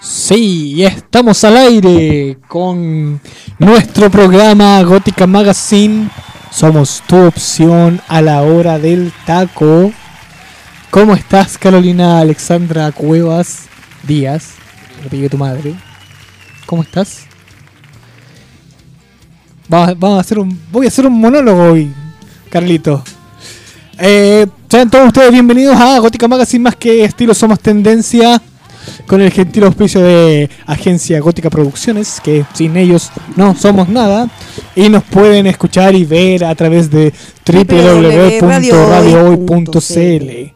Sí, estamos al aire con nuestro programa Gótica Magazine. Somos tu opción a la hora del taco. ¿Cómo estás, Carolina Alexandra Cuevas Díaz? Tu madre. ¿Cómo estás? Vamos a hacer un, voy a hacer un monólogo hoy, Carlito. Eh, sean todos ustedes bienvenidos a Gótica Magazine, más que estilo somos tendencia, con el gentil auspicio de Agencia Gótica Producciones, que sin ellos no somos nada, y nos pueden escuchar y ver a través de www.radiohoy.cl.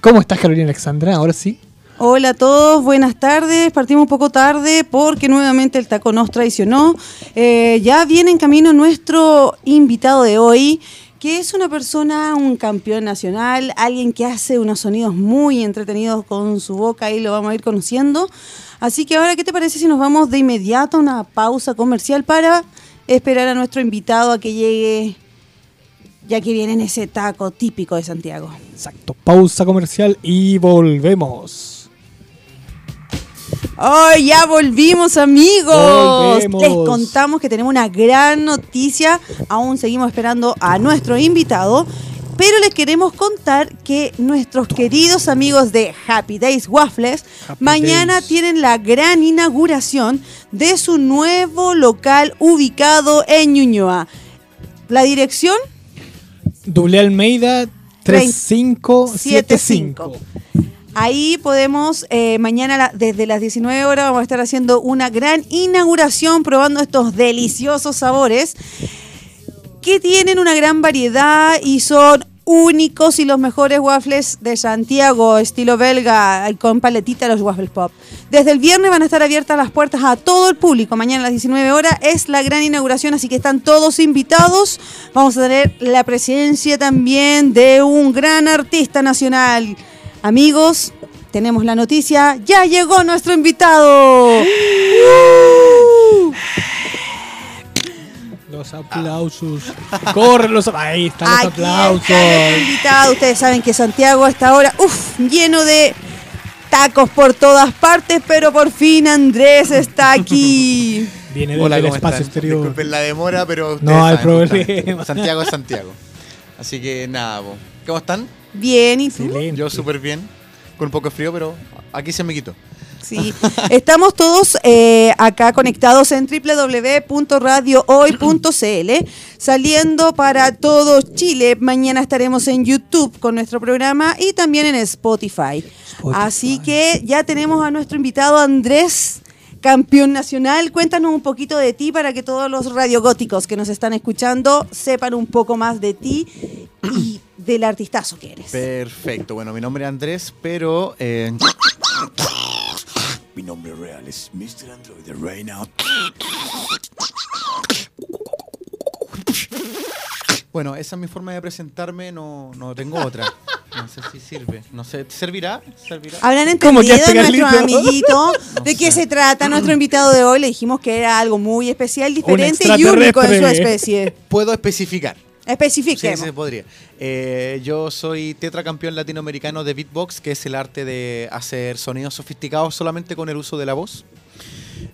¿Cómo estás, Carolina Alexandra? Ahora sí. Hola a todos, buenas tardes. Partimos un poco tarde porque nuevamente el taco nos traicionó. Eh, ya viene en camino nuestro invitado de hoy, que es una persona, un campeón nacional, alguien que hace unos sonidos muy entretenidos con su boca y lo vamos a ir conociendo. Así que ahora, ¿qué te parece si nos vamos de inmediato a una pausa comercial para esperar a nuestro invitado a que llegue, ya que viene en ese taco típico de Santiago? Exacto, pausa comercial y volvemos. ¡Ay, ya volvimos, amigos! Volvemos. Les contamos que tenemos una gran noticia. Aún seguimos esperando a nuestro invitado. Pero les queremos contar que nuestros queridos amigos de Happy Days Waffles Happy mañana Days. tienen la gran inauguración de su nuevo local ubicado en Ñuñoa. La dirección Doble Almeida 3575. Ahí podemos, eh, mañana desde las 19 horas vamos a estar haciendo una gran inauguración probando estos deliciosos sabores que tienen una gran variedad y son únicos y los mejores waffles de Santiago, estilo belga, con paletita los waffles pop. Desde el viernes van a estar abiertas las puertas a todo el público. Mañana a las 19 horas es la gran inauguración, así que están todos invitados. Vamos a tener la presencia también de un gran artista nacional. Amigos, tenemos la noticia, ya llegó nuestro invitado. ¡Uh! Los aplausos. Corren los Ahí están los Aquí aplausos. está el invitado. Ustedes saben que Santiago a esta hora, uff, lleno de tacos por todas partes, pero por fin Andrés está aquí. Viene desde Hola, el ¿cómo espacio están? exterior. Disculpen la demora, pero ustedes No hay saben, problema. justamente, Santiago es Santiago. Así que nada. ¿cómo están? Bien, ¿y tú? Excelente. Yo súper bien, con un poco de frío, pero aquí se me quitó. Sí, estamos todos eh, acá conectados en www.radiohoy.cl, saliendo para todo Chile. Mañana estaremos en YouTube con nuestro programa y también en Spotify. Spotify. Así que ya tenemos a nuestro invitado Andrés, campeón nacional. Cuéntanos un poquito de ti para que todos los radiogóticos que nos están escuchando sepan un poco más de ti y del artistazo que eres. Perfecto, bueno, mi nombre es Andrés, pero... eh, mi nombre real es Mr. Android de Reina. Bueno, esa es mi forma de presentarme, no, no tengo otra. No sé si sirve. No sé, ¿servirá? ¿Servirá? Habrán ¿Cómo entendido quedaste, nuestro Carlito? amiguito de No qué sé. se trata nuestro invitado de hoy. Le dijimos que era algo muy especial, diferente y único en su especie. Puedo especificar. Sí, Especifiquemos. se podría. Eh, yo soy tetracampeón latinoamericano de beatbox, que es el arte de hacer sonidos sofisticados solamente con el uso de la voz.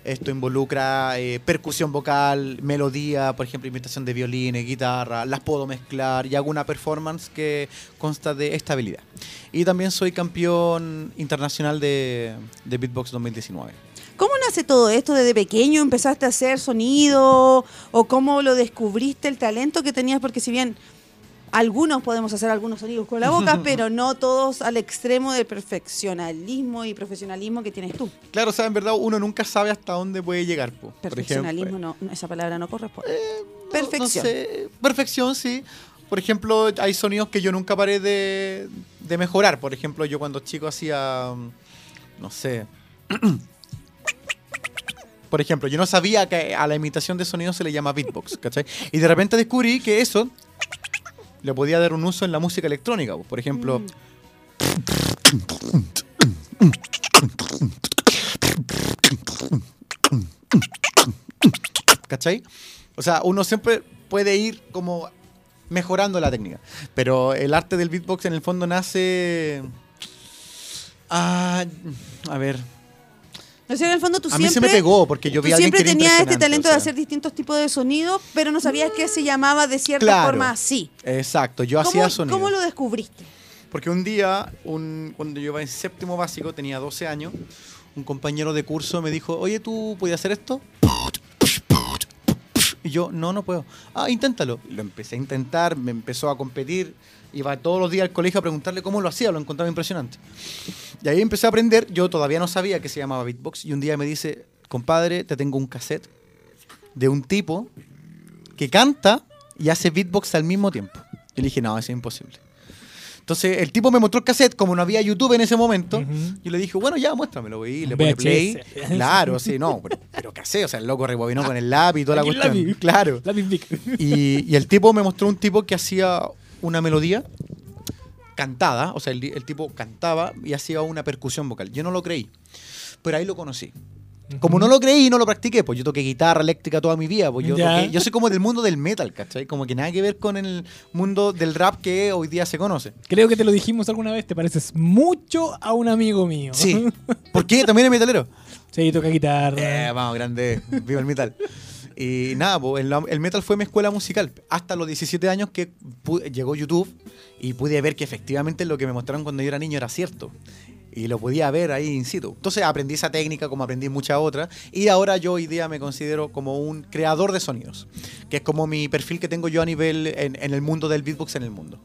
Esto involucra eh, percusión vocal, melodía, por ejemplo, imitación de violines, guitarra, las puedo mezclar y hago una performance que consta de estabilidad. Y también soy campeón internacional de, de beatbox 2019. ¿Cómo nace todo esto? ¿Desde pequeño empezaste a hacer sonido? ¿O cómo lo descubriste el talento que tenías? Porque si bien algunos podemos hacer algunos sonidos con la boca, pero no todos al extremo del perfeccionalismo y profesionalismo que tienes tú. Claro, o sea, en verdad uno nunca sabe hasta dónde puede llegar. po. Perfeccionalismo, ejemplo, no, esa palabra no corresponde. No- Perfección. no sé, perfección, sí. Por ejemplo, hay sonidos que yo nunca paré de, de mejorar. Por ejemplo, yo cuando chico hacía, mm, no sé. Por ejemplo, yo no sabía que a la imitación de sonidos se le llama beatbox, ¿cachai? Y de repente descubrí que eso le podía dar un uso en la música electrónica. po. Por ejemplo, ¿cachai? O sea, uno siempre puede ir como mejorando la técnica. Pero el arte del beatbox en el fondo nace. Ah, a ver. O sea, en el fondo tú A mí siempre... se me pegó porque yo vi a alguien siempre que era tenías este talento o sea. de hacer distintos tipos de sonidos, pero no sabías que se llamaba de cierta Claro. forma así. Exacto, yo ¿Cómo, hacía sonido. ¿Cómo lo descubriste? Porque un día, un- cuando yo iba en séptimo básico, tenía 12 años, un compañero de curso me dijo, oye, ¿tú puedes hacer esto? Y yo, no, no puedo. Ah, inténtalo. Lo empecé a intentar, me empezó a competir, iba todos los días al colegio a preguntarle cómo lo hacía, lo encontraba impresionante. Y ahí empecé a aprender, yo todavía no sabía que se llamaba beatbox, y un día me dice, compadre, te tengo un cassette de un tipo que canta y hace beatbox al mismo tiempo. Yo le dije, no, eso es imposible. Entonces el tipo me mostró el cassette, como no había YouTube en ese momento, Ujú. yo le dije, bueno, ya, muéstramelo. Y le pone play. Claro, sí, no, pero, pero cassette, o sea, el loco rebobinó con el lápiz y toda la cuestión. lápiz. Claro. Lápiz. Y, y el tipo me mostró un tipo que hacía una melodía cantada, o sea, el, el tipo cantaba y hacía una percusión vocal. Yo no lo creí, pero ahí lo conocí. Como no lo creí y no lo practiqué, pues yo toqué guitarra eléctrica toda mi vida, pues yo, toqué- yo soy como del mundo del metal, ¿cachai? Como que nada que ver con el mundo del rap que hoy día se conoce. Creo que te lo dijimos alguna vez, te pareces mucho a un amigo mío. Sí. ¿Por qué? ¿También es metalero? sí, toca guitarra. Eh, vamos, grande. Viva el metal. Y nada, pues, el, el metal fue mi escuela musical. Hasta los 17 años que llegó YouTube y pude ver que efectivamente lo que me mostraron cuando yo era niño era cierto. Y lo podía ver ahí in situ. Entonces aprendí esa técnica como aprendí muchas otras. Y ahora yo hoy día me considero como un creador de sonidos. Que es como mi perfil que tengo yo a nivel en, en el mundo del beatbox en el mundo.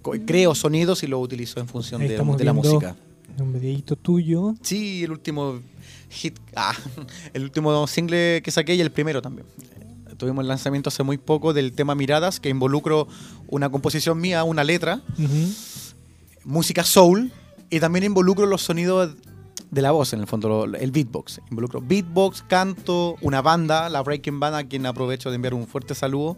Co- Creo sonidos y los utilizo en función de, de la música. Un videito tuyo. Sí, el último hit, ah, el último single que saqué y el primero también. Tuvimos el lanzamiento hace muy poco del tema Miradas, que involucro una composición mía, una letra, Ujú. música soul, y también involucro los sonidos de la voz, en el fondo, lo- el beatbox. Involucro beatbox, canto, una banda, la Breaking Band, a quien aprovecho de enviar un fuerte saludo.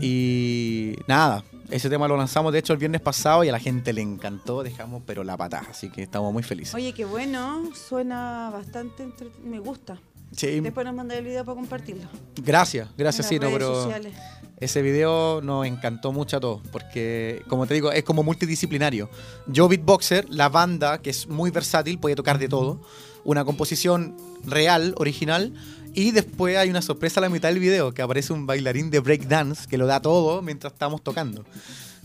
Y nada, ese tema lo lanzamos de hecho el viernes pasado y a la gente le encantó, dejamos pero la patada, así que estamos muy felices. Oye, qué bueno, suena bastante entre- me gusta. Sí, Después nos mandaré el video para compartirlo. Gracias, gracias, en sí, las no, redes pero sociales. Ese video nos encantó mucho a todos, porque como te digo, es como multidisciplinario. Yo beatboxer, la banda, que es muy versátil, puede tocar de todo, una composición real, original, y después hay una sorpresa a la mitad del video, que aparece un bailarín de breakdance que lo da todo mientras estamos tocando.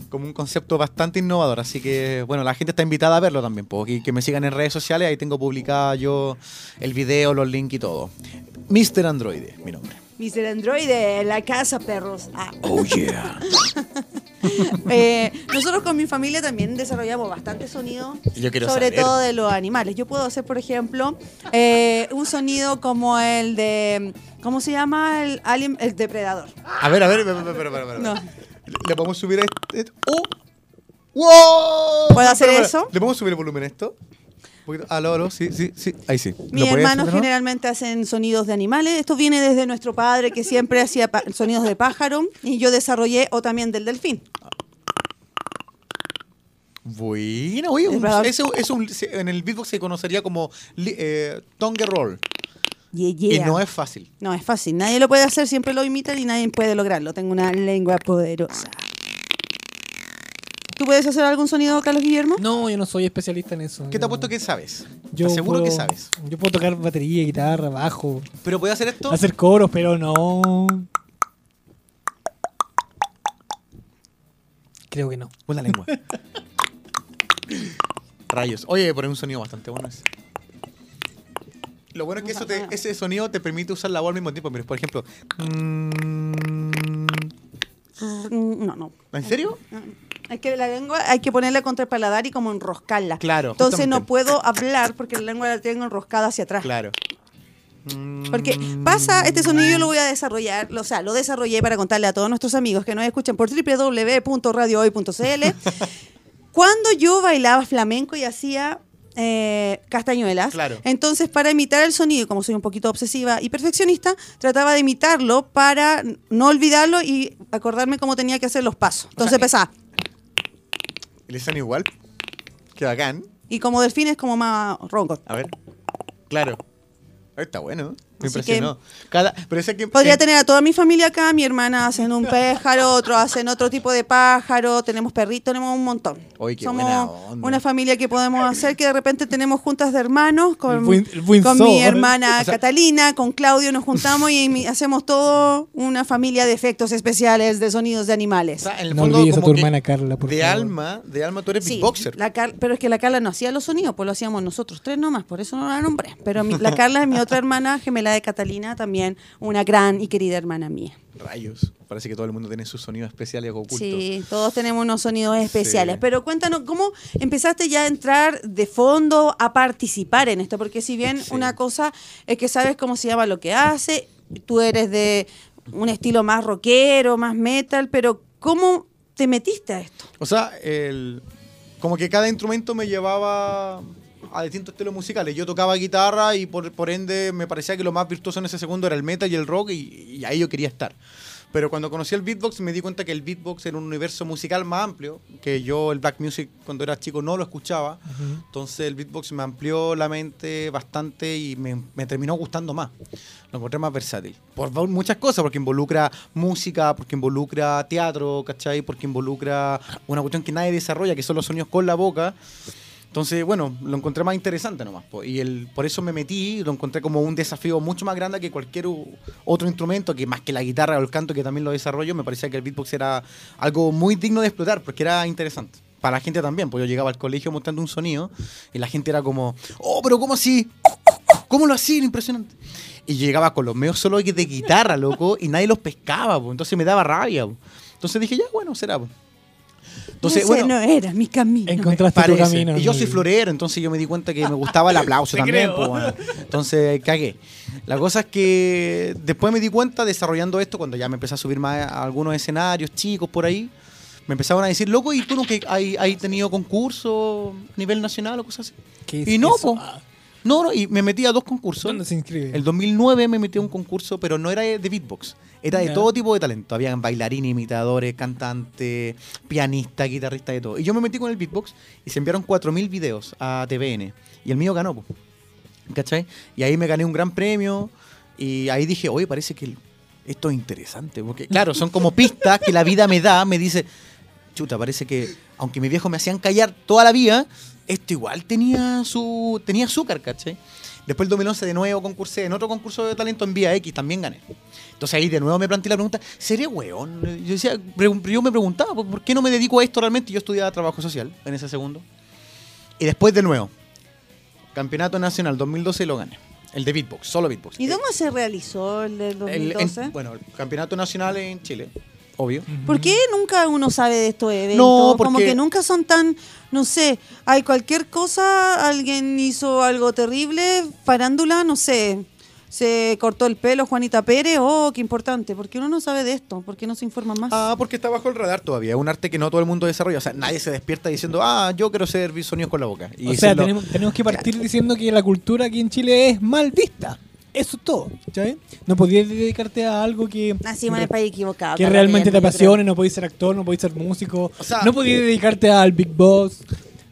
Como un concepto bastante innovador, así que bueno, la gente está invitada a verlo también, pues, y que me sigan en redes sociales, ahí tengo publicada yo el video, los links y todo. Mr. Android, mi nombre. Mr. Android de la casa, perros. Ah. Oh yeah. Eh, nosotros con mi familia también desarrollamos bastante sonido, Yo quiero sobre saber. todo de los animales. Yo puedo hacer, por ejemplo, eh, un sonido como el de, ¿cómo se llama? El alien, el depredador. A ver, a ver, espera, espera, espera. No. Le podemos subir a este. ¡Oh! ¡Wow! ¿Puedo hacer eso? ¿Le podemos subir el volumen a esto? Poquito. Aló, aló, sí, sí, sí. Ahí sí. Mis ¿Lo puedes hermanos hacer, no? generalmente hacen sonidos de animales. Esto viene desde nuestro padre que siempre hacía sonidos de pájaro y yo desarrollé o también del delfín. Bueno, oye, un- eso un- en el beatbox se conocería como eh, tongue roll. Yeah, Y no es fácil. No, es fácil. Nadie lo puede hacer, siempre lo imitan y nadie puede lograrlo. Tengo una lengua poderosa. ¿Tú puedes hacer algún sonido, Carlos Guillermo? No, yo no soy especialista en eso. ¿Qué te apuesto que sabes? Yo Te aseguro que puedo- sabes. Yo puedo tocar batería, guitarra, bajo, ¿Pero puedes hacer esto? hacer coros, pero no. Creo que no. Con la lengua. Rayos. Oye, poner un sonido bastante bueno ese. Lo bueno es que eso te- ese sonido te permite usar la voz al mismo tiempo. Mira, por ejemplo. Mm, No, no. ¿En serio? Es que la lengua hay que ponerla contra el paladar y como enroscarla. Claro, Entonces no puedo hablar porque la lengua la tengo enroscada hacia atrás. Claro. Porque pasa, este sonido yo lo voy a desarrollar, o sea, lo desarrollé para contarle a todos nuestros amigos que nos escuchan por www.radiohoy.cl. Cuando yo bailaba flamenco y hacía eh, castañuelas, Claro. entonces para imitar el sonido, como soy un poquito obsesiva y perfeccionista, trataba de imitarlo para no olvidarlo y acordarme cómo tenía que hacer los pasos. Entonces sea, empezaba. ¿Y le suena igual? Qué bacán. Y como delfín es como más ronco. A ver. Claro. Está bueno. Me Así impresionó. Cada, pero ese que, Podría eh, tener a toda mi familia acá, mi hermana hacen un pájaro, otros hacen otro tipo de pájaro, tenemos perritos, tenemos un montón. Qué Somos buena onda. una familia que podemos hacer que de repente tenemos juntas de hermanos con, El buen- el buen con zoo. mi hermana O sea- Catalina, con Claudio nos juntamos y mi- hacemos todo una familia de efectos especiales de sonidos de o animales. sea, en el No fondo, olvides a como tu hermana Carla, por de favor. alma, de alma tú eres Sí, beatboxer. la Car- pero es que la Carla no hacía los sonidos, pues lo hacíamos nosotros tres nomás, por eso no la nombré. Pero mi- la Carla es mi otra hermana, gemela de Catalina, también una gran y querida hermana mía. Rayos. Parece que todo el mundo tiene sus sonidos especiales ocultos. Sí, todos tenemos unos sonidos especiales. Sí. Pero cuéntanos, ¿cómo empezaste ya a entrar de fondo a participar en esto? Porque si bien Sí. una cosa es que sabes cómo se llama lo que hace, tú eres de un estilo más rockero, más metal, pero ¿cómo te metiste a esto? O sea, el, como que cada instrumento me llevaba a distintos estilos musicales. Yo tocaba guitarra y por, por ende me parecía que lo más virtuoso en ese segundo era el metal y el rock y, y ahí yo quería estar. Pero cuando conocí el beatbox me di cuenta que el beatbox era un universo musical más amplio, que yo el black music cuando era chico no lo escuchaba. Entonces el beatbox me amplió la mente bastante y me, me terminó gustando más. Lo encontré más versátil. Por muchas cosas, porque involucra música, porque involucra teatro, ¿cachai? Porque involucra una cuestión que nadie desarrolla, que son los sonidos con la boca. Entonces, bueno, lo encontré más interesante nomás. po. Y el, por eso me metí, lo encontré como un desafío mucho más grande que cualquier otro instrumento, que más que la guitarra o el canto, que también lo desarrollo, me parecía que el beatbox era algo muy digno de explotar, porque era interesante. Para la gente también, pues yo llegaba al colegio mostrando un sonido y la gente era como, oh, pero ¿cómo así? ¿Cómo lo hacían? Impresionante. Y llegaba con los medios solo de guitarra, loco, y nadie los pescaba, po. entonces me daba rabia. po. Entonces dije, ya, bueno, será. po. Entonces, Ese bueno, no era mi camino. Encontraste tu camino. Y yo ¿no? soy florero, entonces yo me di cuenta que me gustaba el aplauso también. pues, bueno. Entonces cagué. La cosa es que después me di cuenta desarrollando esto, cuando ya me empecé a subir más a algunos escenarios chicos por ahí, me empezaban a decir, loco, ¿y tú no que hay, hay tenido concursos a nivel nacional o cosas así? ¿Qué es Y no, eso? No, no, y me metí a dos concursos. ¿Dónde se inscribe? El 2009 me metí a un concurso, pero no era de beatbox. Era de todo tipo de talento. Habían bailarines, imitadores, cantantes, pianistas, guitarristas, de todo. Y yo me metí con el beatbox y se enviaron 4.000 videos a TVN. Y el mío ganó. ¿cachai? Y ahí me gané un gran premio. Y ahí dije, oye, parece que esto es interesante. Porque, claro, son como pistas que la vida me da. Me dice, chuta, parece que aunque mis viejos me hacían callar toda la vida, esto igual tenía su tenía azúcar, ¿cachai? Después el 2011 de nuevo concursé en otro concurso de talento en Vía X, también gané. Entonces ahí de nuevo me planteé la pregunta, ¿seré weón? Yo, decía, yo me preguntaba, ¿por qué no me dedico a esto realmente? Yo estudiaba trabajo social en ese segundo. Y después de nuevo, Campeonato Nacional 2012 lo gané. El de beatbox, solo beatbox. ¿Y dónde se realizó el del El- 2012? en- bueno, el Campeonato Nacional en Chile, obvio. ¿Por qué nunca uno sabe de estos eventos? No, Como porque- que nunca son tan, no sé, hay cualquier cosa, alguien hizo algo terrible, farándula, no sé, se cortó el pelo Juanita Pérez, oh, qué importante, ¿por qué uno no sabe de esto? ¿Por qué no se informa más? Ah, porque está bajo el radar todavía. Es un arte que no todo el mundo desarrolla. O sea, nadie se despierta diciendo, ah, yo quiero ser sonidos con la boca. Y o sea, tenemos, tenemos que partir diciendo que la cultura aquí en Chile es mal vista. Eso es todo, ¿sabes? No podías dedicarte a algo que, Nacimos en el país equivocado. que realmente te apasione, no podías ser actor, no podías ser músico, O sea, no podías dedicarte al Big Boss,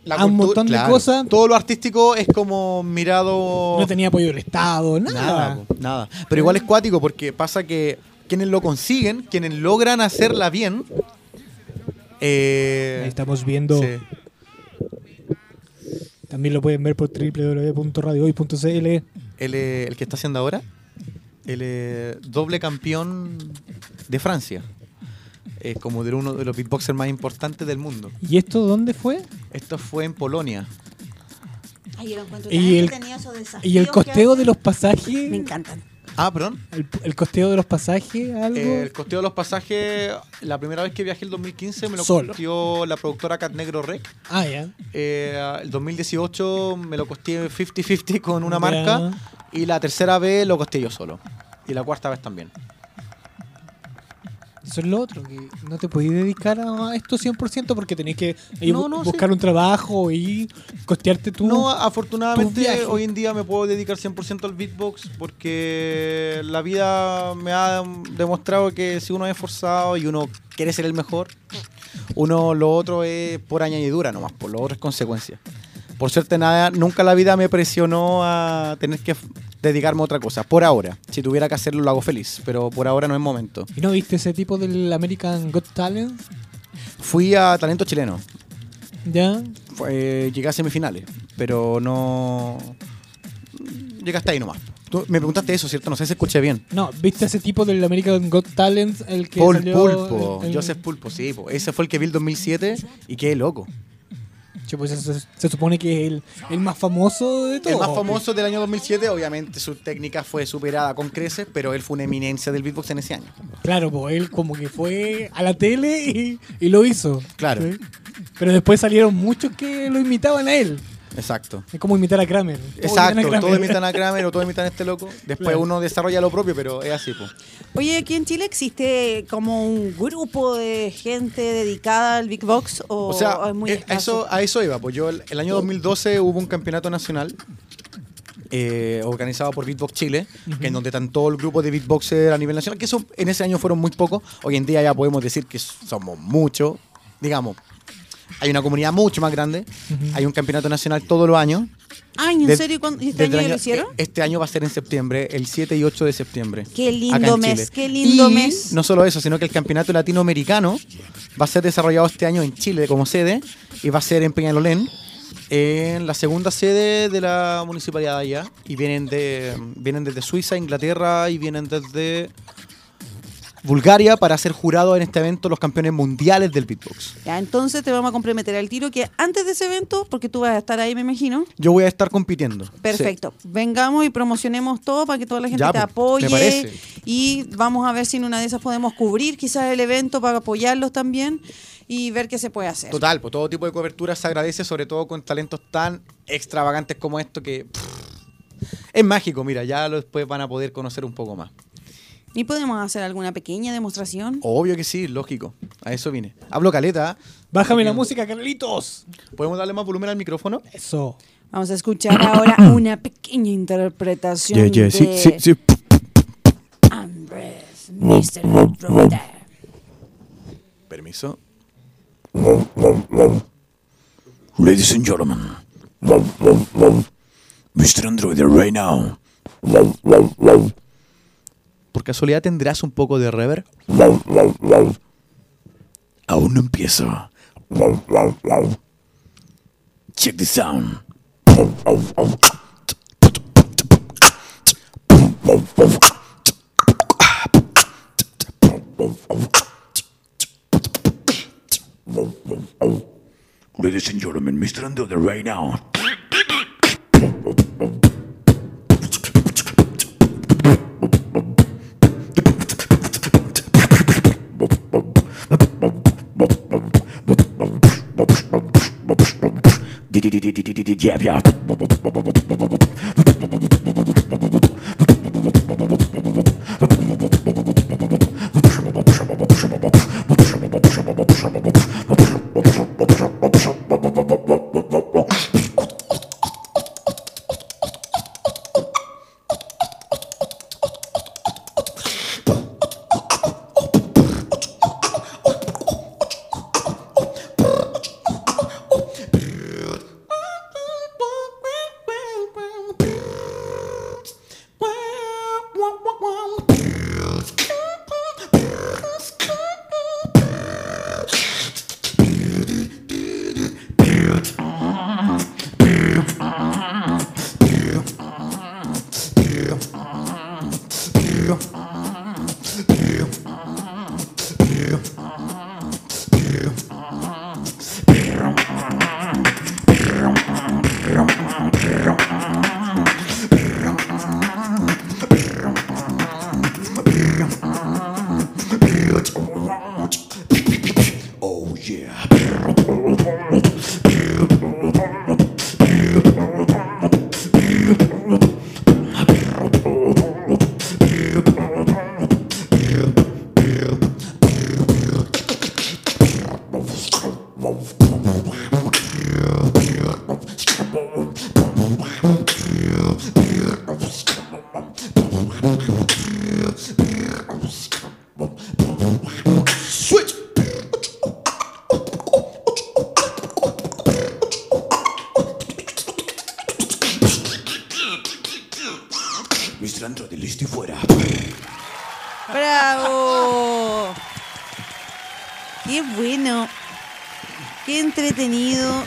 la a un montón claro, de cosas. Todo lo artístico es como mirado. No tenía apoyo del Estado, nada. Nada, nada. Pero igual es cuático porque pasa que quienes lo consiguen, quienes logran hacerla bien. eh, Ahí estamos viendo, sí. también lo pueden ver por www.radiohoy.cl. el, eh, el que está haciendo ahora, el eh, doble campeón de Francia. Es como de uno de los beatboxers más importantes del mundo. ¿Y esto dónde fue? Esto fue en Polonia. Ay, yo lo encuentro Y el- Y el costeo de los pasajes. Me encantan. Ah, perdón. El, el costeo de los pasajes, algo. El costeo de los pasajes, la primera vez que viajé el 2015 me lo Solo. costeó la productora Cat Negro Rec. ah, ya. Eh, el 2018 me lo costeé 50-50 con una marca. Y la tercera vez lo costeé yo solo. Y la cuarta vez también. Eso es lo otro, que no te podías dedicar a esto 100% porque tenés que No, no, buscar un trabajo y costearte tú. No, tu afortunadamente hoy en día me puedo dedicar 100% al beatbox porque la vida me ha demostrado que si uno es esforzado y uno quiere ser el mejor, uno lo otro es por añadidura nomás, por lo otro es consecuencia. Por suerte nada, nunca la vida me presionó a tener que dedicarme a otra cosa. Por ahora. Si tuviera que hacerlo, lo hago feliz. Pero por ahora no es momento. ¿Y no viste ese tipo del American Got Talent? Fui a Talento Chileno. ¿Ya? Fue- llegué a semifinales. Pero no. Llegué hasta ahí nomás. Tú me preguntaste eso, ¿cierto? No sé si escuché bien. No, ¿viste ese tipo del American Got Talent? El que Paul salió, Pulpo. el- el- Joseph Pulpo, sí. po. Ese fue el que vi el 2007 y qué loco. Pues se, se supone que es el, el más famoso de todos. El más famoso del año 2007, obviamente su técnica fue superada con creces, pero él fue una eminencia del beatbox en ese año. Claro, pues él como que fue a la tele y, y lo hizo. Claro. ¿sí? Pero después salieron muchos que lo imitaban a él. Exacto. Es como imitar a Kramer. Todos Exacto, imitan a Kramer. todos imitan a Kramer o todos imitan a este loco. Después Claro. uno desarrolla lo propio, pero es así, pues. Oye, aquí en Chile existe como un grupo de gente dedicada al Big Box o, O sea, o es muy eh, a eso, a eso iba. Pues yo el, el año 2012 hubo un campeonato nacional eh, organizado por Beatbox Chile, que en donde están todo el grupo de beatboxer a nivel nacional, que eso en ese año fueron muy pocos. Hoy en día ya podemos decir que somos muchos. Digamos, hay una comunidad mucho más grande. Hay un campeonato nacional todos los años. Ay, ¿en De- serio? ¿Cuándo- ¿Y este año lo hicieron? eh, Este año va a ser en septiembre, el 7 y 8 de septiembre. Qué lindo mes, qué lindo Y mes. No solo eso, sino que el campeonato latinoamericano va a ser desarrollado este año en Chile como sede y va a ser en Peñalolén, en la segunda sede de la municipalidad de allá. Y vienen, de, vienen desde Suiza, Inglaterra y vienen desde Bulgaria para ser jurado en este evento los campeones mundiales del beatbox. Ya, entonces te vamos a comprometer al tiro que antes de ese evento, porque tú vas a estar ahí, me imagino. Yo voy a estar compitiendo. Perfecto. Vengamos y promocionemos todo para que toda la gente Ya, te pues, apoye. me. Y vamos a ver si en una de esas podemos cubrir quizás el evento para apoyarlos también y ver qué se puede hacer. Total, pues todo tipo de cobertura se agradece, sobre todo con talentos tan extravagantes como esto que pff, es mágico, mira, ya lo después van a poder conocer un poco más. ¿Y podemos hacer alguna pequeña demostración? Obvio que sí, lógico, a eso vine. Hablo caleta, ¿eh? Bájame la música, Carlitos. ¿podemos darle más volumen al micrófono? Eso. Vamos a escuchar ahora una pequeña interpretación de Andrés, Mr. Brother. Permiso. Ladies and gentlemen, Mr. Android right now. ¿Por casualidad tendrás un poco de reverb? Aún no empiezo. Check the sound. Ladies and gentlemen, Mr. Android right now. jab, yeah.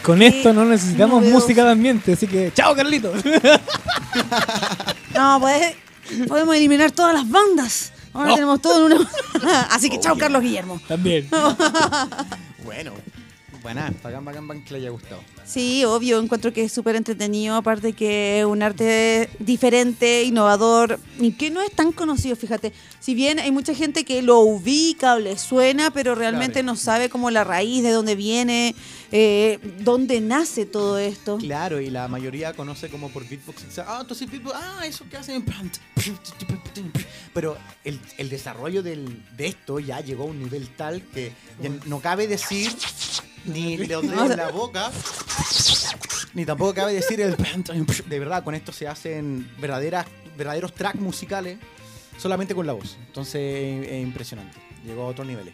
Con esto no necesitamos música de ambiente, así que chao Carlito. No, pues, podemos eliminar todas las bandas. Ahora No. tenemos todo en una. Así que chao, Carlos Guillermo. También. Bueno, buena, bacán, bacán, bacán que le haya gustado. Sí, obvio, encuentro que es súper entretenido, aparte que es un arte diferente, innovador, y que no es tan conocido, fíjate. Si bien hay mucha gente que lo ubica o le suena, pero realmente Claro. no sabe como la raíz, de dónde viene, eh, dónde nace todo esto. Claro, y la mayoría conoce como por beatbox. Ah, entonces beatbox, ah, eso que hacen. Pero el, el desarrollo del- de esto ya llegó a un nivel tal que ya no cabe decir ni los dedos en la boca, ni tampoco cabe decir el. De verdad, con esto se hacen verdaderas, verdaderos tracks musicales solamente con la voz. Entonces es impresionante. Llegó a otros niveles.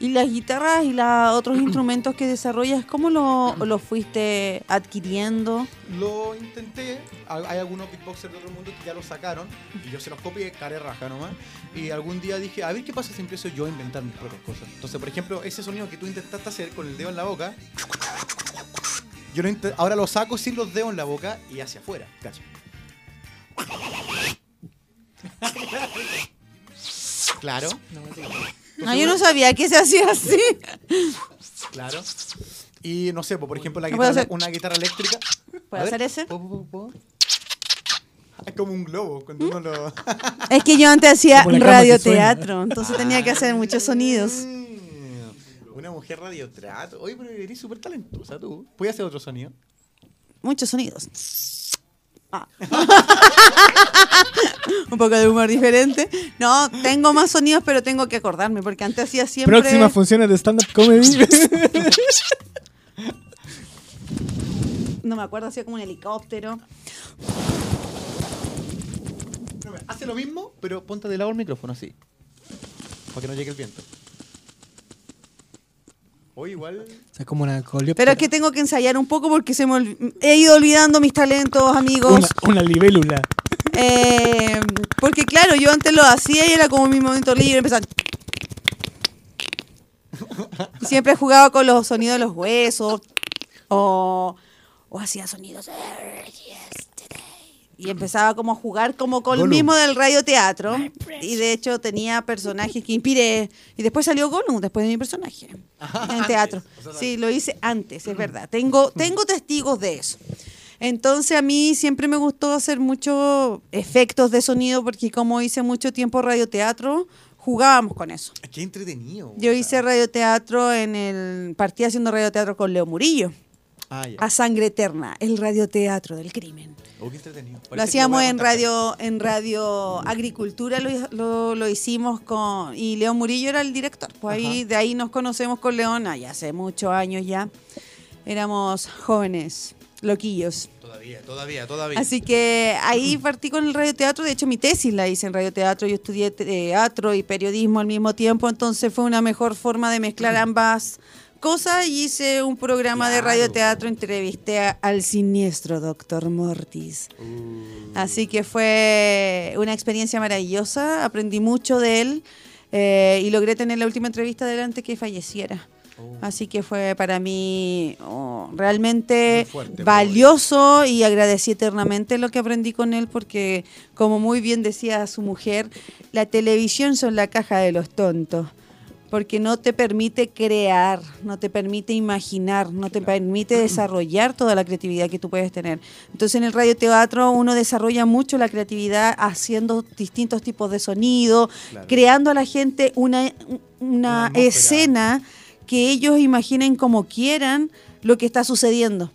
Y las guitarras y los otros instrumentos que desarrollas, ¿cómo lo, lo fuiste adquiriendo? Lo intenté, hay algunos beatboxers de otro mundo que ya lo sacaron y yo se los copié, care raja nomás. Y algún día dije, a ver qué pasa si empiezo yo a inventar mis propias cosas. Entonces, por ejemplo, ese sonido que tú intentaste hacer con el dedo en la boca, yo lo ahora lo saco sin los dedos en la boca y hacia afuera, ¿cacha? Claro, Ah, yo no sabía que se hacía así. claro. Y no sé, pues, por ejemplo, la ¿No guitarra, hacer? una guitarra eléctrica. ¿Puedo hacer ese? ¿puedo, puedo, puedo? Es como un globo cuando uno lo. Es que yo antes hacía radioteatro, entonces tenía que hacer muchos sonidos. Mm, Una mujer radiotrato. Oye, pero eres súper talentosa tú. ¿Puedes hacer otro sonido? Muchos sonidos. Ah. Un poco de humor diferente. No, tengo más sonidos, pero tengo que acordarme, porque antes hacía siempre... Próximas funciones de stand-up comedy. No me acuerdo, hacía como un helicóptero. Hace lo mismo, pero ponte de lado el micrófono así. Para que no llegue el viento. Oye, igual. O sea, como una. Pero es que tengo que ensayar un poco porque se me he ido olvidando mis talentos, amigos. Una, una libélula. Eh, porque claro, yo antes lo hacía y era como mi momento libre, empezaba... Y siempre jugaba con los sonidos de los huesos o, o hacía sonidos... Y empezaba como a jugar como con el mismo del radioteatro. Y de hecho tenía personajes que inspiré. Y después salió Gollum, después de mi personaje. En teatro. Sí, lo hice antes, es verdad. Tengo, tengo testigos de eso. Entonces a mí siempre me gustó hacer muchos efectos de sonido porque como hice mucho tiempo radioteatro, jugábamos con eso. Qué entretenido. Yo hice radioteatro en el... Partí haciendo radioteatro con Leo Murillo. Ah. A Sangre Eterna, el radioteatro del crimen. Oh, qué entretenido. Lo hacíamos en radio, en radio agricultura, lo, lo- lo hicimos con, y León Murillo era el director. Pues ahí, de ahí nos conocemos con León, ya hace muchos años ya. Éramos jóvenes, loquillos. Todavía, todavía, todavía. Así que ahí partí con el radioteatro. De hecho, mi tesis la hice en radioteatro. Yo estudié teatro y periodismo al mismo tiempo. Entonces fue una mejor forma de mezclar ambas cosas. Y hice un programa de Claro. radioteatro. Entrevisté a- al siniestro doctor Mortis. Así que fue una experiencia maravillosa. Aprendí mucho de él. eh, y logré tener la última entrevista delante que falleciera. Así que fue para mí oh, realmente fuerte, valioso y agradecí eternamente lo que aprendí con él porque, como muy bien decía su mujer, la televisión son la caja de los tontos. Porque no te permite crear, no te permite imaginar, no te permite desarrollar toda la creatividad que tú puedes tener. Entonces en el radioteatro uno desarrolla mucho la creatividad haciendo distintos tipos de sonido, Claro. creando a la gente una, una escena que ellos imaginen como quieran lo que está sucediendo.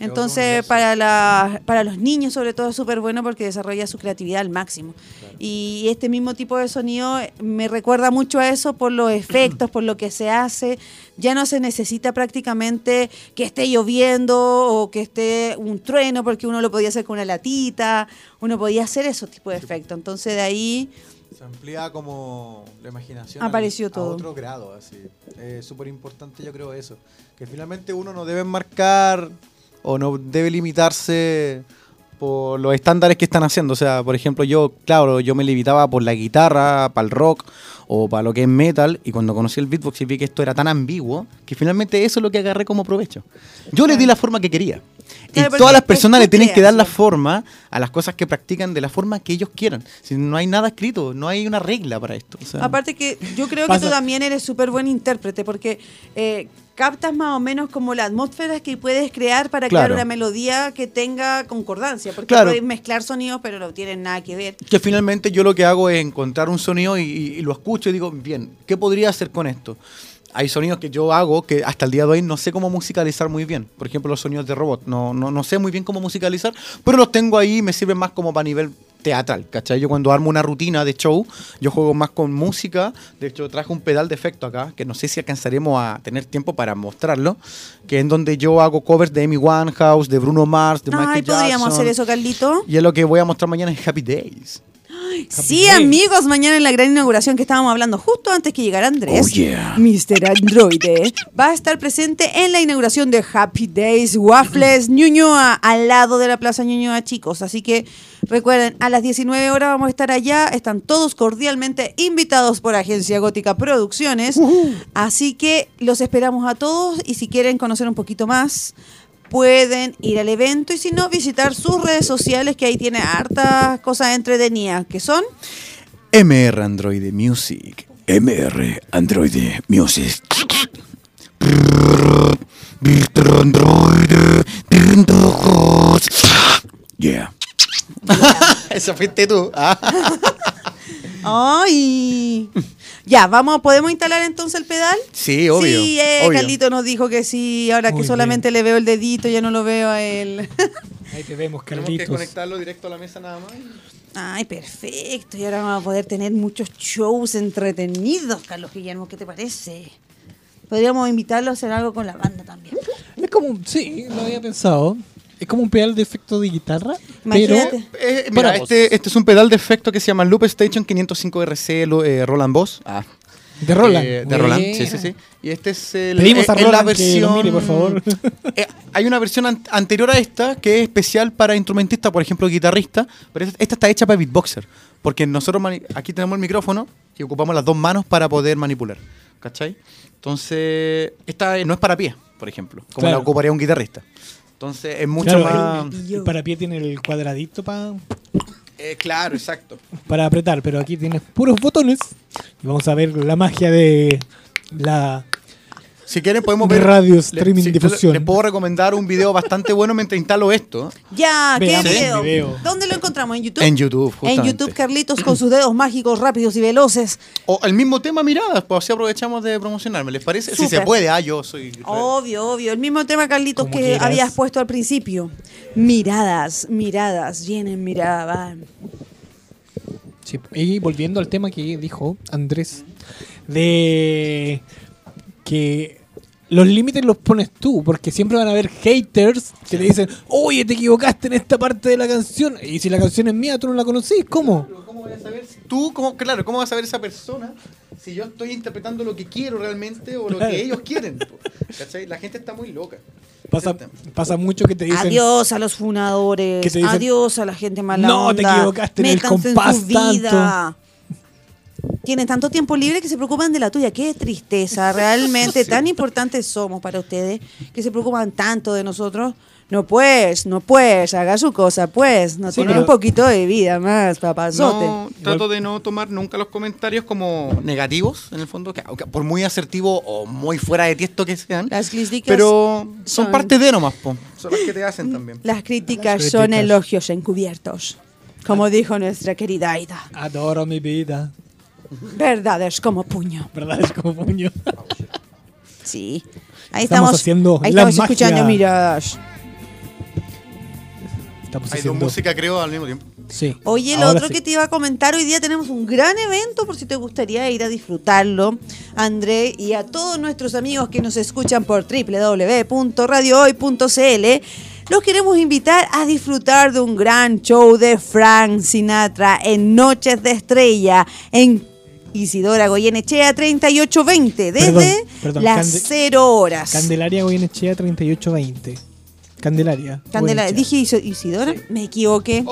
Entonces, para, la- para los niños sobre todo es súper bueno porque desarrolla su creatividad al máximo. Claro. Y este mismo tipo de sonido me recuerda mucho a eso por los efectos, por lo que se hace. Ya no se necesita prácticamente que esté lloviendo o que esté un trueno porque uno lo podía hacer con una latita, uno podía hacer esos tipos de efectos. Entonces, de ahí Se amplía como la imaginación. Apareció a, todo. A otro grado, así. Es súper importante, yo creo, eso. Que finalmente uno no debe marcar o no debe limitarse por los estándares que están haciendo. O sea, por ejemplo, yo, claro, yo me limitaba por la guitarra, para el rock o para lo que es metal, y cuando conocí el beatbox y vi que esto era tan ambiguo, que finalmente eso es lo que agarré como provecho. Yo le di la forma que quería. Claro, y porque todas las personas le tienen que dar la forma a las cosas que practican de la forma que ellos quieran. Si no hay nada escrito, no hay una regla para esto. o sea. Aparte que yo creo que Pasa- tú también eres súper buen intérprete porque eh, captas más o menos como la atmósfera que puedes crear para crear Claro. una melodía que tenga concordancia. Porque Claro. puedes mezclar sonidos pero no tienen nada que ver. que finalmente yo lo que hago es encontrar un sonido y, y- y lo escucho y digo, bien, ¿qué podría hacer con esto? Hay sonidos que yo hago que hasta el día de hoy no sé cómo musicalizar muy bien. Por ejemplo, los sonidos de robot. No, no, no sé muy bien cómo musicalizar, pero los tengo ahí y me sirven más como para nivel teatral, ¿cachai? Yo cuando armo una rutina de show, yo juego más con música. De hecho, traje un pedal de efecto acá, que no sé si alcanzaremos a tener tiempo para mostrarlo, que en donde yo hago covers de Amy Winehouse, de Bruno Mars, de Ay, Michael podríamos Jackson. hacer eso, Carlito. Y es lo que voy a mostrar mañana en Happy Days. Sí, Day. amigos, mañana en la gran inauguración que estábamos hablando justo antes que llegara Andrés, Oh, yeah. Mr. Androide, va a estar presente en la inauguración de Happy Days Waffles Ñuñoa, al lado de la Plaza Ñuñoa, chicos. Así que recuerden, a las 19 horas vamos a estar allá. Están todos cordialmente invitados por Agencia Gótica Producciones. Así que los esperamos a todos y si quieren conocer un poquito más, pueden ir al evento y si no, visitar sus redes sociales que ahí tiene hartas cosas entretenidas, que son... MR Android Music. MR Android Music. Mr. Android. Yeah. Eso fuiste tú. Ah. ¡Ay! Ya, vamos, ¿podemos instalar entonces el pedal? Sí, obvio. Sí, eh, obvio. Carlito nos dijo que sí, ahora Muy que solamente le veo el dedito, ya no lo veo a él. Ahí te vemos, Tenemos que Carlitos. conectarlo directo a la mesa nada más. Ay, perfecto. Y ahora vamos a poder tener muchos shows entretenidos, Carlos Guillermo. ¿Qué te parece? Podríamos invitarlo a hacer algo con la banda también. Es como, un- sí, lo había pensado. Es como un pedal de efecto de guitarra, Imagínate. pero Eh, Para mira, este, este es un pedal de efecto que se llama Loop Station 505 RC lo- eh, Roland Boss. Ah. de Roland. Eh, de Roland, sí, sí, sí. Y este es el. Pedimos a Roland la versión, mire, por favor. Eh, hay una versión an- anterior a esta que es especial para instrumentistas, por ejemplo, guitarrista. Pero esta, esta está hecha para beatboxer. Porque nosotros aquí tenemos el micrófono y ocupamos las dos manos para poder manipular. ¿Cachai? Entonces, esta no es para pie, por ejemplo, como Claro. la ocuparía un guitarrista. Entonces, es mucho Claro, más. el, el parapié tiene el cuadradito pa- Eh, claro, exacto. para apretar, pero aquí tienes puros botones. Y vamos a ver la magia de la Si quieren, podemos De ver. radio, le- streaming, si- difusión. Les puedo recomendar un video bastante bueno mientras instalo esto. Ya, ¿qué Veamos video? video. ¿Dónde lo encontramos? ¿En YouTube? En YouTube, En justamente. YouTube, Carlitos con sus dedos mágicos, rápidos y veloces. O el mismo tema miradas, pues así aprovechamos de promocionarme. ¿Les parece? Si se puede, ah, yo soy. Obvio, obvio. El mismo tema, Carlitos, Como que quieras. habías puesto al principio. Miradas, miradas, vienen miradas, van. Sí, Y volviendo al tema que dijo Andrés, de que los límites los pones tú, porque siempre van a haber haters que te dicen, oye, te equivocaste en esta parte de la canción, y si la canción es mía, tú no la conocís, ¿cómo? ¿Cómo vas a saber si- tú, cómo, claro, cómo vas a saber esa persona si yo estoy interpretando lo que quiero realmente o lo Claro. que ellos quieren? ¿Cachai? La gente está muy loca. Pasa, Ese es el tema. pasa mucho que te dicen, Adiós a los funadores. Dicen, Adiós a la gente mala "No, te equivocaste en el compás su vida. Tienen tanto tiempo libre que se preocupan de la tuya. Qué tristeza. Realmente tan importantes somos para ustedes que se preocupan tanto de nosotros. No pues, no pues, haga su cosa pues. No Sí, tiene pero- un poquito de vida más, papazote. No, trato de no tomar nunca los comentarios como negativos, en el fondo, que, por muy asertivo o muy fuera de tiesto que sean. Las críticas Pero son, son- parte de nomás, po. son las que te hacen también. Las críticas Las son críticas. elogios encubiertos. Como dijo nuestra querida Aida. adoro mi vida, Verdades como puño. ¿verdad? Es como puño. Sí. Ahí Estamos estamos, haciendo ahí la estamos magia. escuchando Miradas. Estamos Hay dos músicas, creo, al mismo tiempo. Sí. Oye, lo otro sí. que te iba a comentar, hoy día tenemos un gran evento por si te gustaría ir a disfrutarlo, André, y a todos nuestros amigos que nos escuchan por www.radiohoy.cl. Los queremos invitar a disfrutar de un gran show de Frank Sinatra en Noches de Estrella en Isidora Goyenechea 3820 desde Perdón, perdón, las Cande- 0 horas. Candelaria Goyenechea 3820. Candelaria. Candelaria. Dije Isidora, me equivoqué.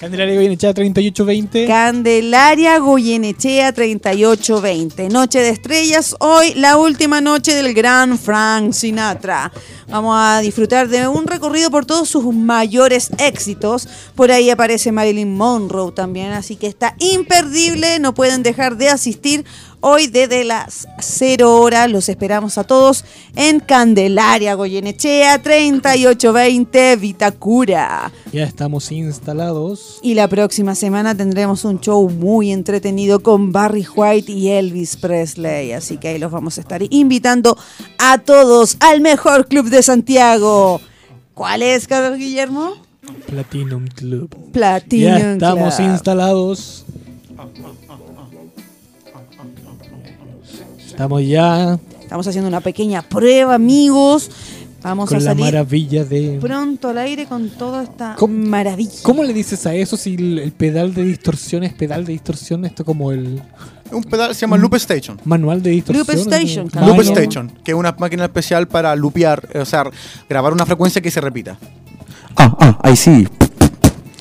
Candelaria Goyenechea 3820. Candelaria Goyenechea 3820. Noche de estrellas. Hoy la última noche del gran Frank Sinatra. Vamos a disfrutar de un recorrido por todos sus mayores éxitos. Por ahí aparece Marilyn Monroe también. Así que está imperdible. No pueden dejar de asistir. Hoy desde las 0 horas los esperamos a todos en Candelaria Goyenechea 3820 Vitacura. Ya estamos instalados. Y la próxima semana tendremos un show muy entretenido con Barry White y Elvis Presley. Así que ahí los vamos a estar invitando a todos al mejor club de Santiago. ¿Cuál es, Carlos Guillermo? Platinum Club. Platinum ya estamos Club. instalados. Estamos ya Estamos haciendo una pequeña prueba, amigos. Vamos con a la salir maravilla de... pronto al aire con toda esta ¿Cómo- maravilla. ¿Cómo le dices a eso si el, el pedal de distorsión es pedal de distorsión? Esto como el Un pedal se llama Loop Station. manual de distorsión. Loop Station, ¿no? claro. Loop. Station, que es una máquina especial para lupear, o sea, grabar una frecuencia que se repita. Ah, ah, ahí sí.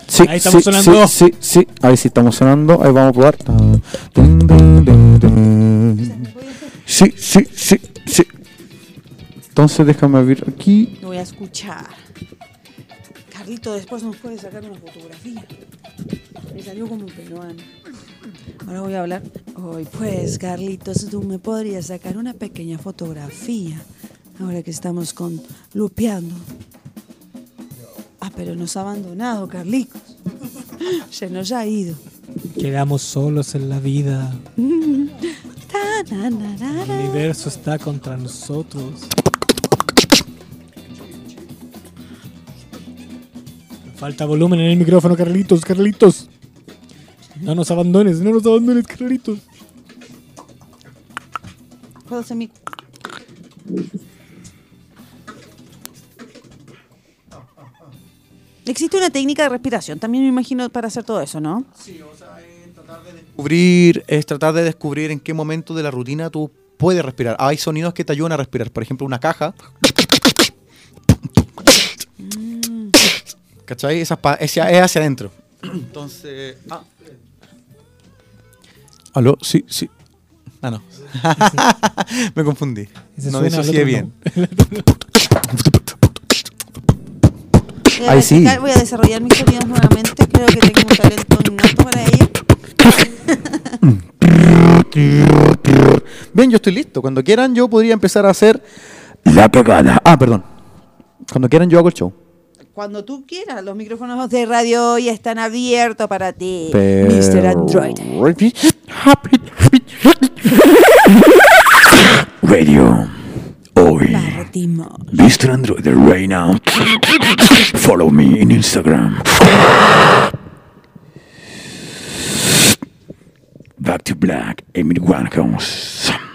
Sí, Ahí estamos sí, sonando. Sí, sí, sí, ahí sí estamos sonando. Ahí vamos a probar. Sí, sí, sí, sí. Entonces déjame abrir aquí. Lo voy a escuchar. Carlito después nos puede sacar una fotografía. Me salió como un peruano. Ahora voy a hablar. Hoy pues, Carlitos, tú me podrías sacar una pequeña fotografía. Ahora que estamos con lupeando. Ah, pero nos ha abandonado, Carlitos. Se nos ha ido. Quedamos solos en la vida. Ta, na, na, na, El universo está contra nosotros. Falta volumen en el micrófono, Carlitos, Carlitos. No nos abandones, no nos abandones, Carlitos. ¿Puedo hacer mi- Existe una técnica de respiración, también me imagino, para hacer todo eso, ¿no? Descubrir, es tratar de descubrir en qué momento de la rutina tú puedes respirar. Hay sonidos que te ayudan a respirar. Por ejemplo, una caja. ¿Cachai? Esa es, pa- esa es hacia adentro. Entonces. Ah. ¿Aló? Sí, sí. Ah, no. Me confundí. Ese no disocié bien. Voy a, Ahí sí. voy a desarrollar mis sonidos nuevamente. Creo que tengo un talento innato para ello. Bien, yo estoy listo. Cuando quieran, yo podría empezar a hacer. La cagada. Ah, perdón. Cuando quieran, yo hago el show. Cuando tú quieras, los micrófonos de radio hoy están abiertos para ti, Pero- Mr. Android. Radio. Hoy. Partimos. Mr. Android right now. Follow me in Instagram. Back to black, Emily Winehouse.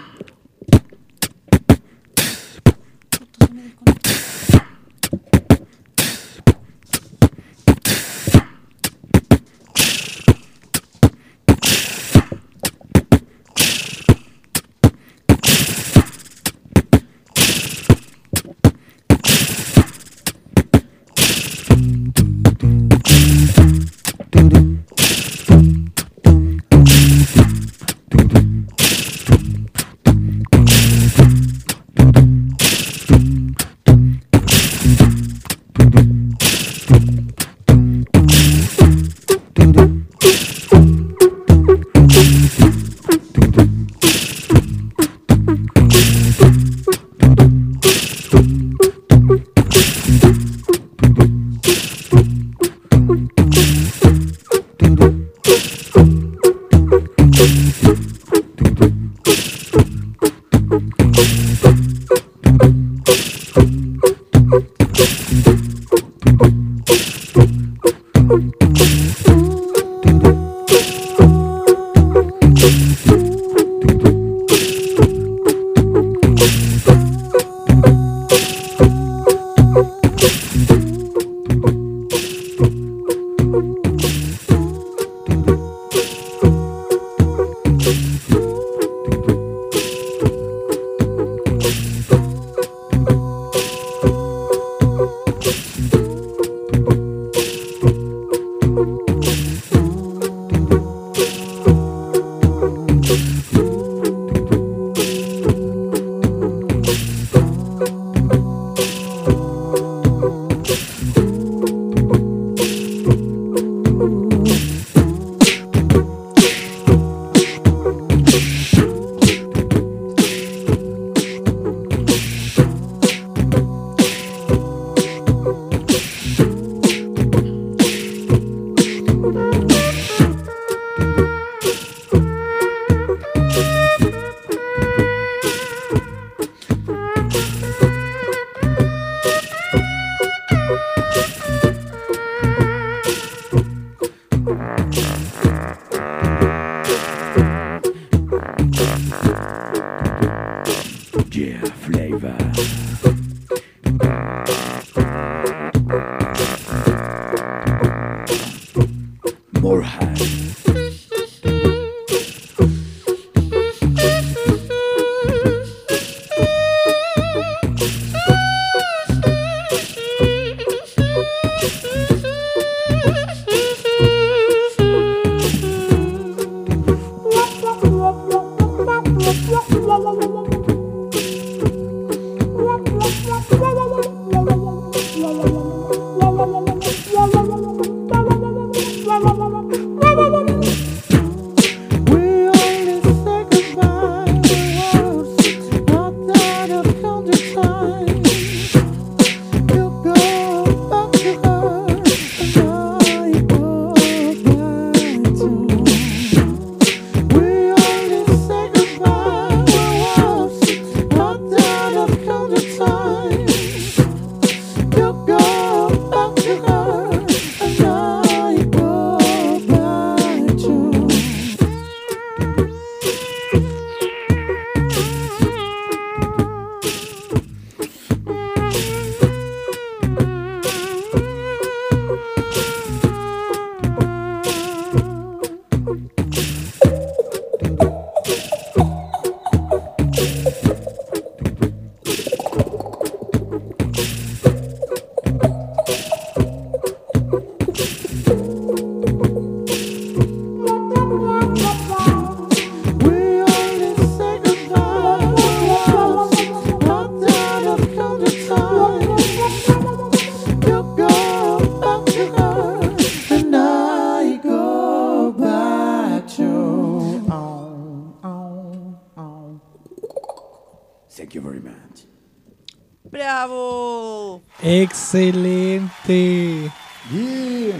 ¡Bravo! Excelente. Yeah.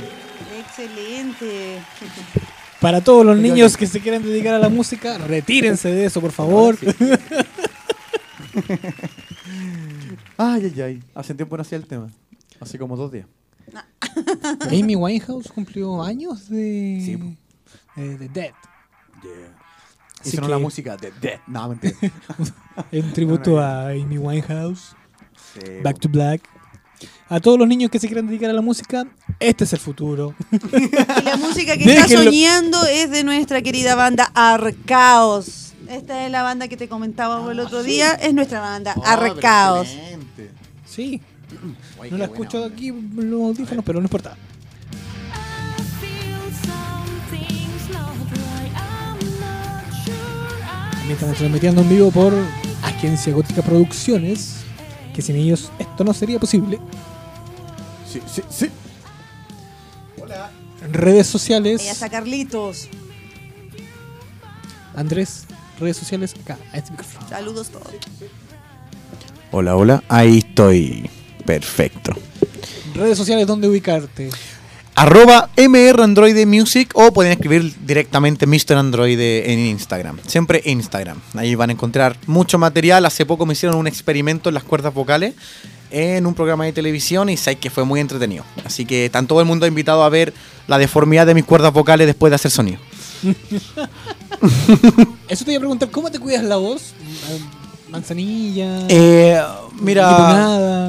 Excelente. Para todos los niños que se quieran dedicar a la música, retírense de eso, por favor. Ay, ay, ay. Hace tiempo no hacía el tema. Hace como dos días. Amy Winehouse cumplió años de, Sí, eh, de Dead. Yeah. Que- la música de Dead. No, mentira. En tributo a Amy Winehouse, Sí, Back to Black. A todos los niños que se quieran dedicar a la música, este es el futuro. Y la música que está Déjenlo. soñando es de nuestra querida banda Arcaos. Esta es la banda que te comentábamos el otro día. Es nuestra banda, Oh, Arcaos. excelente. Sí, no qué la buena escucho onda. aquí en los audífonos, pero no importa. También estamos transmitiendo en vivo por Agencia Gótica Producciones, que sin ellos esto no sería posible. Sí, sí, sí. Redes sociales, Ella está Carlitos. Andrés, redes sociales acá, a este micrófono. Saludos todos. Hola, hola. Ahí estoy. Perfecto. Redes sociales, ¿dónde ubicarte? Arroba MR Android Music o pueden escribir directamente Mr. Android en Instagram. Siempre Instagram. Ahí van a encontrar mucho material. Hace poco me hicieron un experimento en las cuerdas vocales en un programa de televisión y sé que fue muy entretenido. Así que están todo el mundo invitado a ver la deformidad de mis cuerdas vocales después de hacer sonido. Eso te iba a preguntar, ¿cómo te cuidas la voz? Manzanilla. Eh, mira,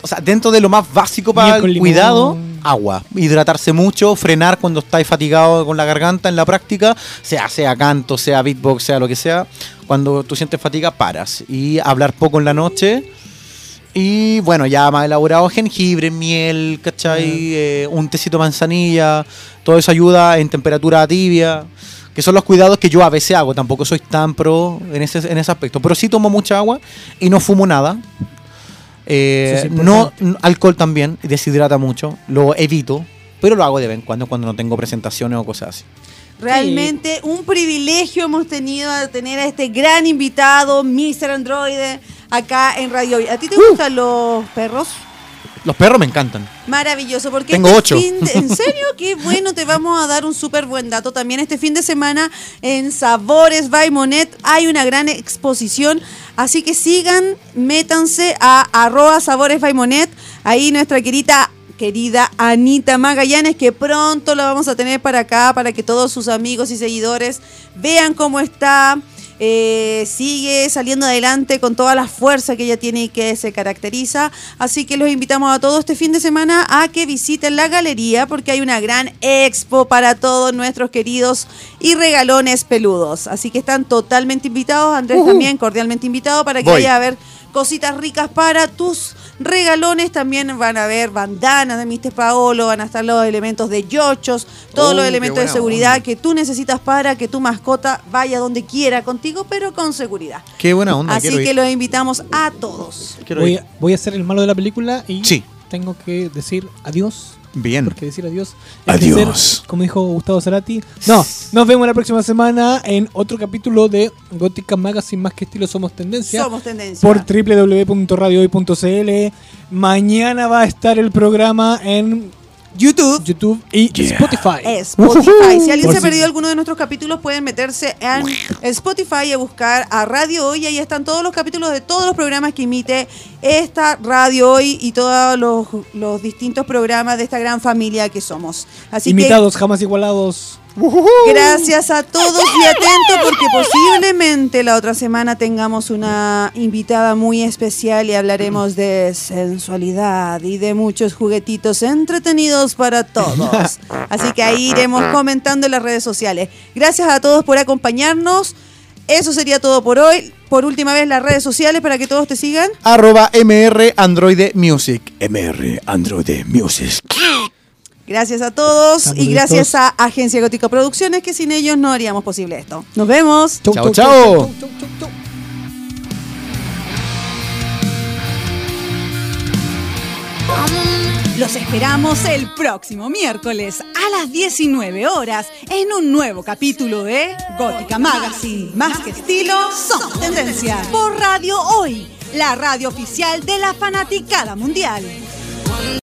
o sea, dentro de lo más básico para limón. Agua. Hidratarse mucho, frenar cuando estáis fatigado con la garganta en la práctica, sea, sea canto, sea beatbox, sea lo que sea. Cuando tú sientes fatiga, paras. Y hablar poco en la noche. Y bueno, ya más elaborado, jengibre, miel, ¿cachai? Eh, un tecito de manzanilla. Todo eso ayuda en temperatura tibia. Que son los cuidados que yo a veces hago. Tampoco soy tan pro en ese, en ese aspecto. Pero sí tomo mucha agua y no fumo nada. Eh, no, alcohol también, deshidrata mucho. Lo evito, pero lo hago de vez en cuando cuando no tengo presentaciones o cosas así. Realmente un privilegio hemos tenido de tener a este gran invitado, Mr. Android, acá en Radio Hoy. ¿A ti te Uh. gustan los perros? Los perros me encantan. Maravilloso, porque Tengo este ocho. fin de- en serio, qué bueno, te vamos a dar un súper buen dato. También este fin de semana en Sabores by Monet hay una gran exposición, así que sigan, métanse a arroba Sabores ahí nuestra querida querida Anita Magallanes, que pronto la vamos a tener para acá, para que todos sus amigos y seguidores vean cómo está. Eh, sigue saliendo adelante con toda la fuerza que ella tiene y que se caracteriza. Así que los invitamos a todos este fin de semana a que visiten la galería porque hay una gran expo para todos nuestros queridos y regalones peludos. Así que están totalmente invitados, Andrés también cordialmente invitado para que Voy. vaya a ver cositas ricas para tus regalones. También van a ver bandanas de Mr. Paolo, van a estar los elementos de yochos, todos Oh, los qué elementos de seguridad onda. que tú necesitas para que tu mascota vaya donde quiera contigo, pero con seguridad. Qué buena onda. Así que ir. los invitamos a todos. Voy a, voy a ser el malo de la película y Sí. tengo que decir adiós. Bien. Porque decir adiós. es Adiós. como dijo Gustavo Cerati. No, nos vemos la próxima semana en otro capítulo de Gótica Magazine Más que Estilo Somos Tendencia. Somos tendencia. por www.radiohoy.cl. Mañana va a estar el programa en YouTube. YouTube y Spotify. Spotify. Si alguien Por se ha perdido alguno de nuestros capítulos, pueden meterse en Spotify y buscar a Radio Hoy. Ahí están todos los capítulos de todos los programas que emite esta Radio Hoy y todos los, los distintos programas de esta gran familia que somos. Así Imitados, jamás igualados. Gracias a todos y atentos porque posiblemente la otra semana tengamos una invitada muy especial y hablaremos de sensualidad y de muchos juguetitos entretenidos para todos. Así que ahí iremos comentando en las redes sociales. Gracias a todos por acompañarnos. Eso sería todo por hoy. Por última vez las redes sociales para que todos te sigan. Arroba MR Android Music. MR Android Music. Gracias a todos Estamos y gracias listos. a Agencia Gótica Producciones que sin ellos no haríamos posible esto. Nos vemos. Chau, Chao, chau, chao. chau, chau, chau, chau, chau. Los esperamos el próximo miércoles a las 19 horas en un nuevo capítulo de Gótica Magazine. Más que estilo, somos tendencia. Por Radio Hoy, la radio oficial de la fanaticada mundial.